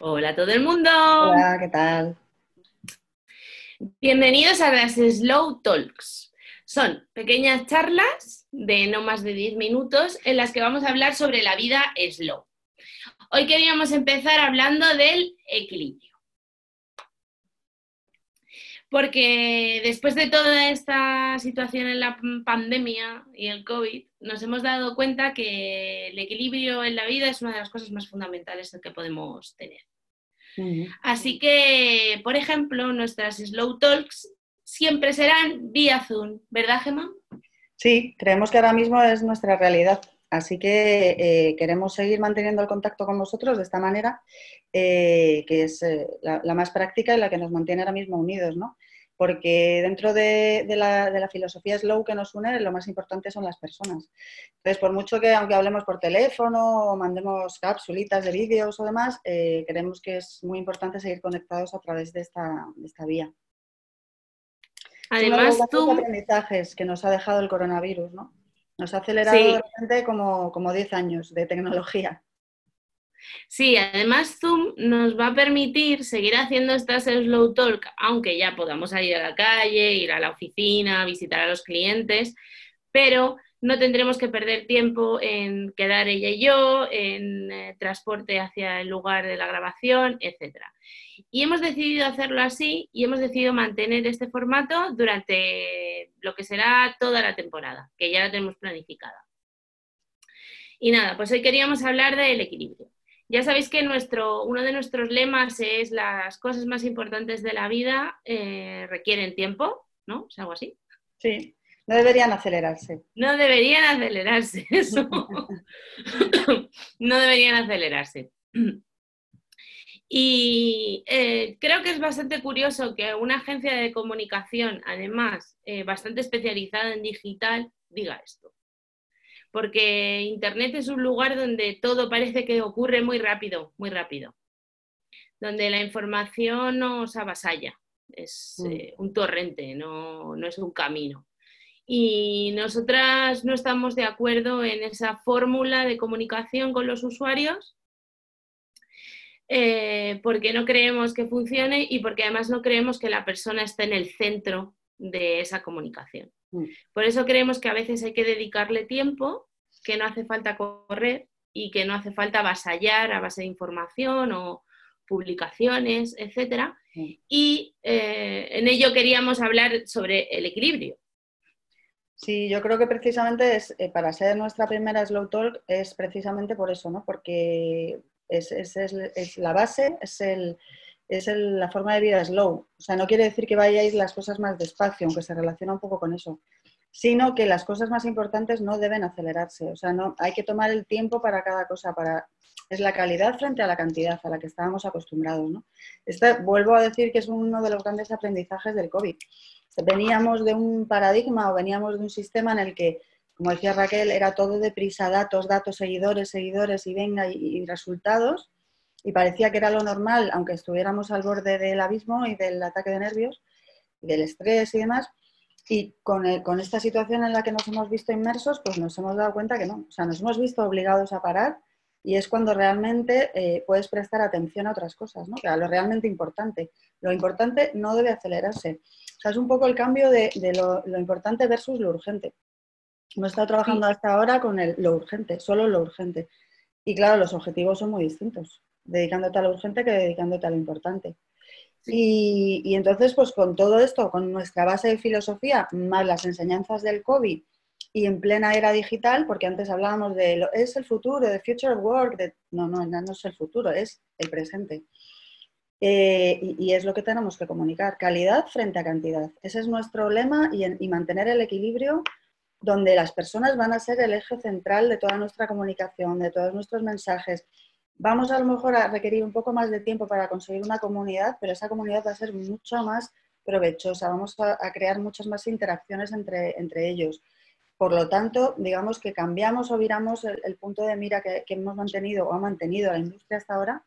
Hola a todo el mundo. Hola, ¿qué tal? Bienvenidos a las Slow Talks. Son pequeñas charlas de no más de 10 minutos en las que vamos a hablar sobre la vida slow. Hoy queríamos empezar hablando del equilibrio. Porque después de toda esta situación en la pandemia y el COVID, nos hemos dado cuenta que el equilibrio en la vida es una de las cosas más fundamentales que podemos tener. Así que, por ejemplo, nuestras Slow Talks siempre serán vía Zoom, ¿verdad, Gemma? Sí, creemos que ahora mismo es nuestra realidad. Así que eh, queremos seguir manteniendo el contacto con vosotros de esta manera, eh, que es eh, la, más práctica y la que nos mantiene ahora mismo unidos, ¿no? Porque dentro de, la, filosofía slow que nos une, lo más importante son las personas. Entonces, por mucho que aunque hablemos por teléfono o mandemos capsulitas de vídeos o demás, eh, creemos que es muy importante seguir conectados a través de esta, vía. Además, tú... aprendizajes que nos ha dejado el coronavirus, ¿no? Nos ha acelerado como, como 10 años de tecnología. Sí, además Zoom nos va a permitir seguir haciendo estas slow talk, aunque ya podamos salir a la calle, ir a la oficina, visitar a los clientes, pero no tendremos que perder tiempo en quedar ella y yo, en eh, transporte hacia el lugar de la grabación, etc. Y hemos decidido hacerlo así y hemos decidido mantener este formato durante lo que será toda la temporada, que ya la tenemos planificada. Y nada, pues hoy queríamos hablar del equilibrio. Ya sabéis que nuestro, uno de nuestros lemas es las cosas más importantes de la vida eh, requieren tiempo, ¿no? ¿Es algo así? Sí, no deberían acelerarse. No deberían acelerarse, eso. no deberían acelerarse. Y eh, creo que es bastante curioso que una agencia de comunicación, además, eh, bastante especializada en digital, diga esto porque Internet es un lugar donde todo parece que ocurre muy rápido, muy rápido, donde la información nos avasalla, es mm. eh, un torrente, no, es un camino. Y nosotras no estamos de acuerdo en esa fórmula de comunicación con los usuarios eh, porque no creemos que funcione y porque además no creemos que la persona esté en el centro de esa comunicación. Mm. Por eso creemos que a veces hay que dedicarle tiempo, que no hace falta correr y que no hace falta avasallar a base de información o publicaciones, etc. Y eh, en ello queríamos hablar sobre el equilibrio. Sí, yo creo que precisamente es, eh, para ser nuestra primera Slow Talk es precisamente por eso, ¿no? Porque es, es la base, es el, es la forma de vida slow. O sea, no quiere decir que vayáis las cosas más despacio, aunque se relaciona un poco con eso, sino que las cosas más importantes no deben acelerarse. O sea, no, hay que tomar el tiempo para cada cosa, para, es la calidad frente a la cantidad a la que estábamos acostumbrados. ¿no? Vuelvo a decir que es uno de los grandes aprendizajes del COVID. Veníamos de un paradigma o veníamos de un sistema en el que, como decía Raquel, era todo deprisa, datos, datos, seguidores, seguidores y venga y resultados y parecía que era lo normal, aunque estuviéramos al borde del abismo y del ataque de nervios, y del estrés y demás. Y con, con, esta situación en la que nos hemos visto inmersos, pues nos hemos dado cuenta que no. O sea, nos hemos visto obligados a parar y es cuando realmente eh, puedes prestar atención a otras cosas, ¿no? a lo realmente importante. Lo importante no debe acelerarse. O sea, es un poco el cambio de, lo, lo, importante versus lo urgente. Hemos estado trabajando hasta ahora con el, lo urgente, solo lo urgente. Y claro, los objetivos son muy distintos dedicándote a lo urgente que dedicándote a lo importante. Y, entonces, pues con todo esto, con nuestra base de filosofía, más las enseñanzas del COVID y en plena era digital, porque antes hablábamos de lo, es el futuro, de future of work, de, no, no, no es el futuro, es el presente. Eh, y, es lo que tenemos que comunicar, calidad frente a cantidad. Ese es nuestro lema y, y mantener el equilibrio donde las personas van a ser el eje central de toda nuestra comunicación, de todos nuestros mensajes, vamos a lo mejor a requerir un poco más de tiempo para conseguir una comunidad, pero esa comunidad va a ser mucho más provechosa, vamos a, crear muchas más interacciones entre, entre, ellos. Por lo tanto, digamos que cambiamos o viramos el, punto de mira que, hemos mantenido o ha mantenido la industria hasta ahora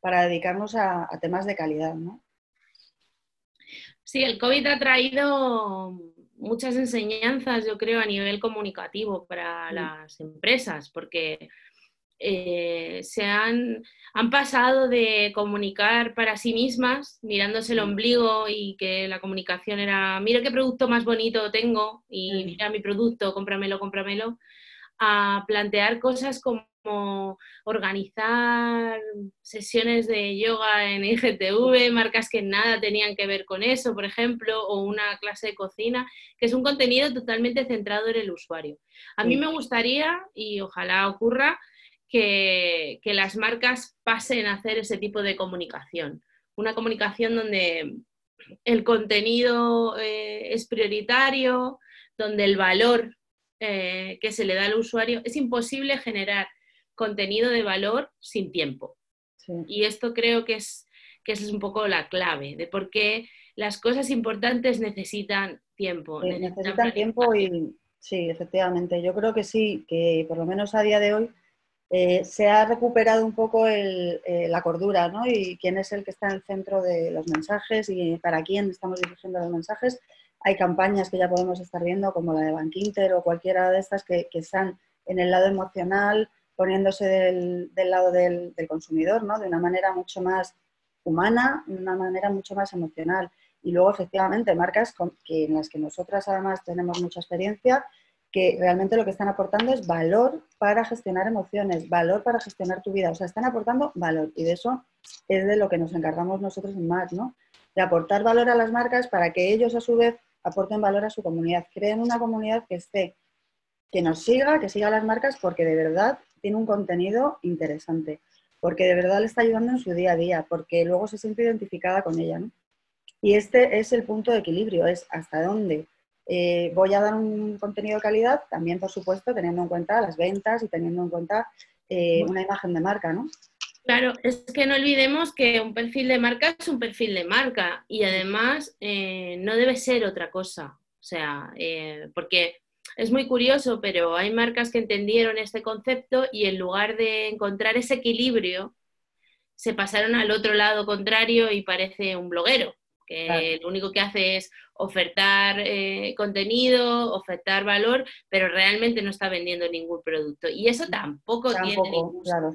para dedicarnos a, temas de calidad. ¿no? Sí, el COVID ha traído muchas enseñanzas, yo creo, a nivel comunicativo para las empresas, porque eh, se han, han, pasado de comunicar para sí mismas, mirándose el ombligo y que la comunicación era, mira qué producto más bonito tengo y mira mi producto, cómpramelo, cómpramelo, a plantear cosas como organizar sesiones de yoga en IGTV, marcas que nada tenían que ver con eso, por ejemplo, o una clase de cocina, que es un contenido totalmente centrado en el usuario. A mí me gustaría, y ojalá ocurra, que, las marcas pasen a hacer ese tipo de comunicación. Una comunicación donde el contenido eh, es prioritario, donde el valor eh, que se le da al usuario, es imposible generar contenido de valor sin tiempo. Y esto creo que es, que es un poco la clave de por qué las cosas importantes necesitan tiempo. necesitan, tiempo y sí, efectivamente. Yo creo que sí, que por lo menos a día de hoy eh, se ha recuperado un poco eh, la cordura, ¿no? Y quién es el que está en el centro de los mensajes y para quién estamos dirigiendo los mensajes. Hay campañas que ya podemos estar viendo, como la de Bank Inter o cualquiera de estas que, que están en el lado emocional, poniéndose del, lado del, consumidor, ¿no? De una manera mucho más humana, de una manera mucho más emocional. Y luego, efectivamente, marcas que, en las que nosotras además tenemos mucha experiencia, que realmente lo que están aportando es valor para gestionar emociones, valor para gestionar tu vida. O sea, están aportando valor. Y de eso es de lo que nos encargamos nosotros MAC, ¿no? De aportar valor a las marcas para que ellos, a su vez, aporten valor a su comunidad. Creen una comunidad que esté, que nos siga, que siga las marcas, porque de verdad tiene un contenido interesante, porque de verdad le está ayudando en su día a día, porque luego se siente identificada con ella. Y este es el punto de equilibrio, es hasta dónde eh, voy a dar un contenido de calidad, también por supuesto teniendo en cuenta las ventas y teniendo en cuenta eh, una imagen de marca, ¿no? Claro, es que no olvidemos que un perfil de marca es un perfil de marca y además eh, no debe ser otra cosa. O sea, porque es muy curioso, pero hay marcas que entendieron este concepto y en lugar de encontrar ese equilibrio, se pasaron al otro lado contrario y parece un bloguero, que lo único que hace es ofertar eh, contenido, ofertar valor, pero realmente no está vendiendo ningún producto. Y eso tampoco, tiene ningún claro,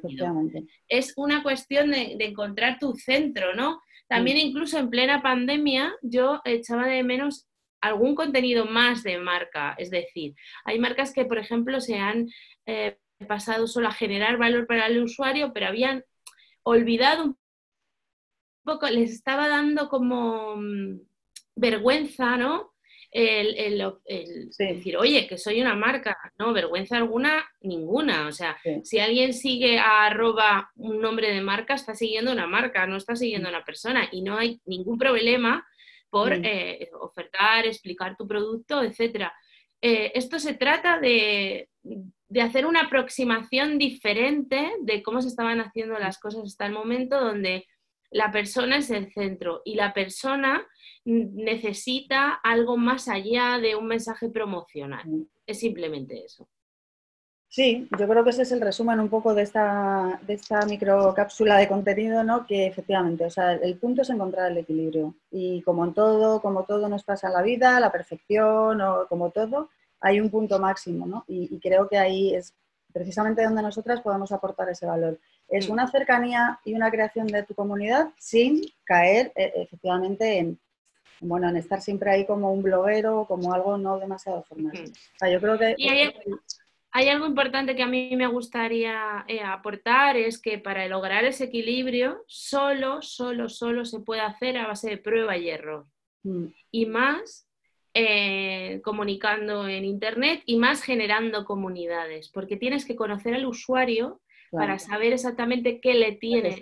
Es una cuestión de, de, encontrar tu centro, ¿no? También incluso en plena pandemia yo echaba de menos algún contenido más de marca. Es decir, hay marcas que, por ejemplo, se han eh, pasado solo a generar valor para el usuario, pero habían olvidado un poco, les estaba dando como mm, vergüenza, ¿no? El, decir, oye, que soy una marca, no, vergüenza alguna, ninguna. O sea, si alguien sigue a arroba un nombre de marca, está siguiendo una marca, no está siguiendo a una persona y no hay ningún problema por mm. eh, ofertar, explicar tu producto, etc. Eh, esto se trata de, hacer una aproximación diferente de cómo se estaban haciendo las cosas hasta el momento, donde la persona es el centro y la persona necesita algo más allá de un mensaje promocional. Es simplemente eso. Sí, yo creo que ese es el resumen un poco de esta, de esta microcápsula de contenido, ¿no? Que efectivamente, o sea, el punto es encontrar el equilibrio. Y como en todo, como todo nos pasa en la vida, la perfección o como todo, hay un punto máximo, ¿no? Y, creo que ahí es precisamente donde nosotras podemos aportar ese valor. Es mm. una cercanía y una creación de tu comunidad sin caer e, efectivamente en, bueno, en estar siempre ahí como un bloguero o como algo no demasiado formal. Mm. O sea, yo creo que... Hay algo importante que a mí me gustaría eh, aportar, es que para lograr ese equilibrio, solo, solo, solo se puede hacer a base de prueba y error. Mm. Y más eh, comunicando en Internet y más generando comunidades, porque tienes que conocer al usuario para saber exactamente qué le tiene.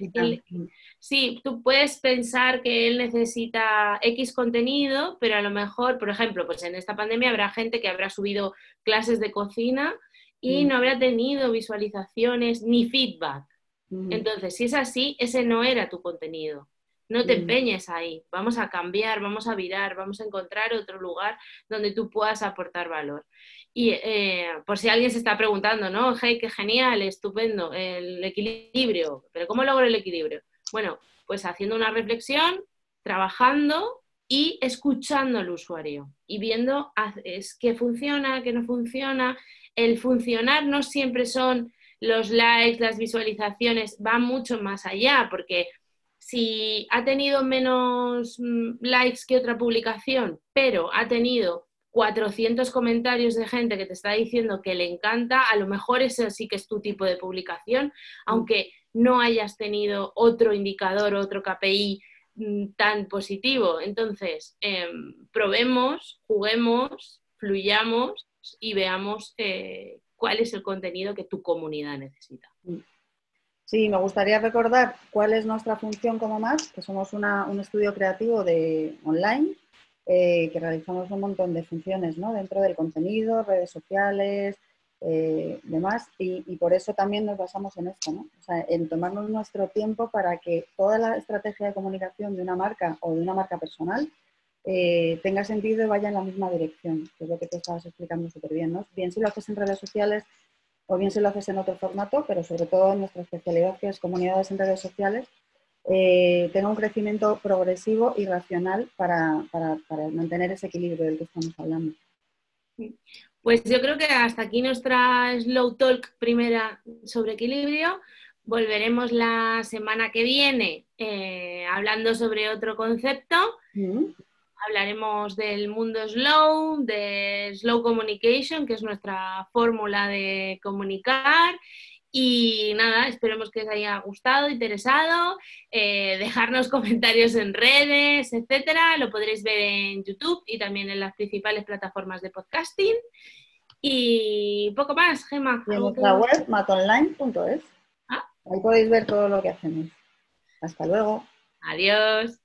sí, tú puedes pensar que él necesita X contenido, pero a lo mejor, por ejemplo, pues en esta pandemia habrá gente que habrá subido clases de cocina y mm. no habrá tenido visualizaciones ni feedback. Mm. Entonces, si es así, ese no era tu contenido. No te mm. empeñes ahí. Vamos a cambiar, vamos a virar, vamos a encontrar otro lugar donde tú puedas aportar valor. Y eh, por si alguien se está preguntando, ¿no? Hey, qué genial, estupendo, el equilibrio. Pero ¿cómo logro el equilibrio? Bueno, pues haciendo una reflexión, trabajando y escuchando al usuario y viendo qué funciona, qué no funciona, el funcionar no siempre son los likes, las visualizaciones, va mucho más allá, porque si ha tenido menos mm, likes que otra publicación, pero ha tenido 400 comentarios de gente que te está diciendo que le encanta, a lo mejor ese sí que es tu tipo de publicación, aunque no hayas tenido otro indicador, otro KPI mm, tan positivo. Entonces, em, probemos, juguemos, fluyamos y veamos eh, cuál es el contenido que tu comunidad necesita. Sí, me gustaría recordar cuál es nuestra función como más, que somos un estudio creativo de online, eh, que realizamos un montón de funciones ¿no? dentro del contenido, redes sociales, eh, demás, y, por eso también nos basamos en esto, ¿no? o sea, en tomarnos nuestro tiempo para que toda la estrategia de comunicación de una marca o de una marca personal eh, tenga sentido y vaya en la misma dirección, que es lo que te estabas explicando súper bien, ¿no? Bien si lo haces en redes sociales o bien si lo haces en otro formato, pero sobre todo en nuestra especialidad que es comunidades en redes sociales, eh, tenga un crecimiento progresivo y racional para, mantener ese equilibrio del que estamos hablando. Pues yo creo que hasta aquí nuestra Slow Talk primera sobre equilibrio. Volveremos la semana que viene eh, hablando sobre otro concepto. Mm hablaremos del mundo slow, de slow communication, que es nuestra fórmula de comunicar. Y nada, esperemos que os haya gustado, interesado. Eh, dejarnos comentarios en redes, etcétera. Lo podréis ver en YouTube y también en las principales plataformas de podcasting. Y poco más, Gemma. en nuestra web, matonline.es. Ah. Ahí podéis ver todo lo que hacemos. Hasta luego. Adiós.